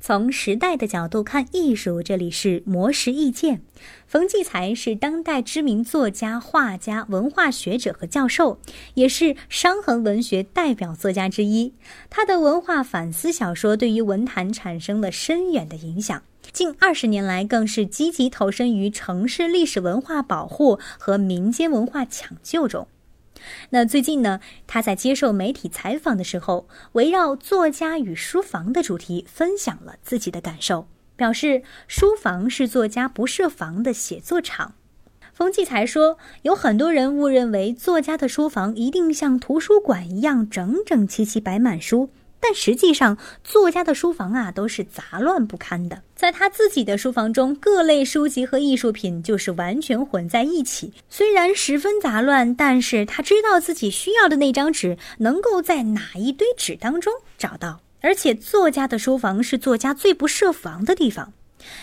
从时代的角度看艺术，这里是魔石意见。冯骥才是当代知名作家、画家、文化学者和教授，也是伤痕文学代表作家之一。他的文化反思小说对于文坛产生了深远的影响。近二十年来，更是积极投身于城市历史文化保护和民间文化抢救中。那最近呢，他在接受媒体采访的时候，围绕作家与书房的主题分享了自己的感受，表示书房是作家不设防的写作场。冯骥才说，有很多人误认为作家的书房一定像图书馆一样整整齐齐摆满书。但实际上，作家的书房啊都是杂乱不堪的。在他自己的书房中，各类书籍和艺术品就是完全混在一起。虽然十分杂乱，但是他知道自己需要的那张纸能够在哪一堆纸当中找到。而且，作家的书房是作家最不设防的地方，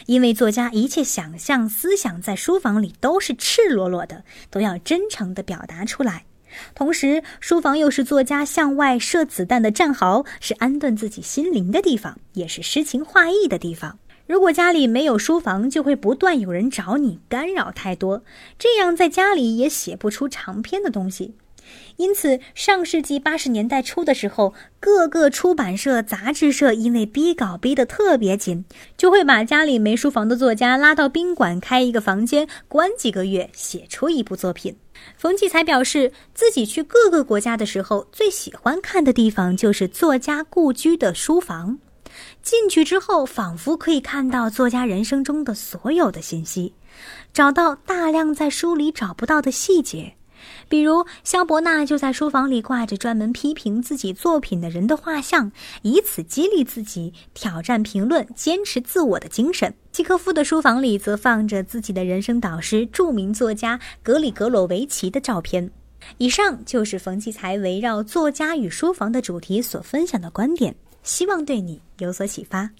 因为作家一切想象、思想在书房里都是赤裸裸的，都要真诚地表达出来。同时，书房又是作家向外射子弹的战壕，是安顿自己心灵的地方，也是诗情画意的地方。如果家里没有书房，就会不断有人找你，干扰太多，这样在家里也写不出长篇的东西。因此，上世纪八十年代初的时候，各个出版社、杂志社因为逼稿逼得特别紧，就会把家里没书房的作家拉到宾馆开一个房间，关几个月，写出一部作品。冯骥才表示，自己去各个国家的时候，最喜欢看的地方就是作家故居的书房。进去之后，仿佛可以看到作家人生中的所有的信息，找到大量在书里找不到的细节。比如，萧伯纳就在书房里挂着专门批评自己作品的人的画像，以此激励自己挑战评论、坚持自我的精神。契科夫的书房里则放着自己的人生导师、著名作家格里格罗维奇的照片。以上就是冯骥才围绕作家与书房的主题所分享的观点，希望对你有所启发。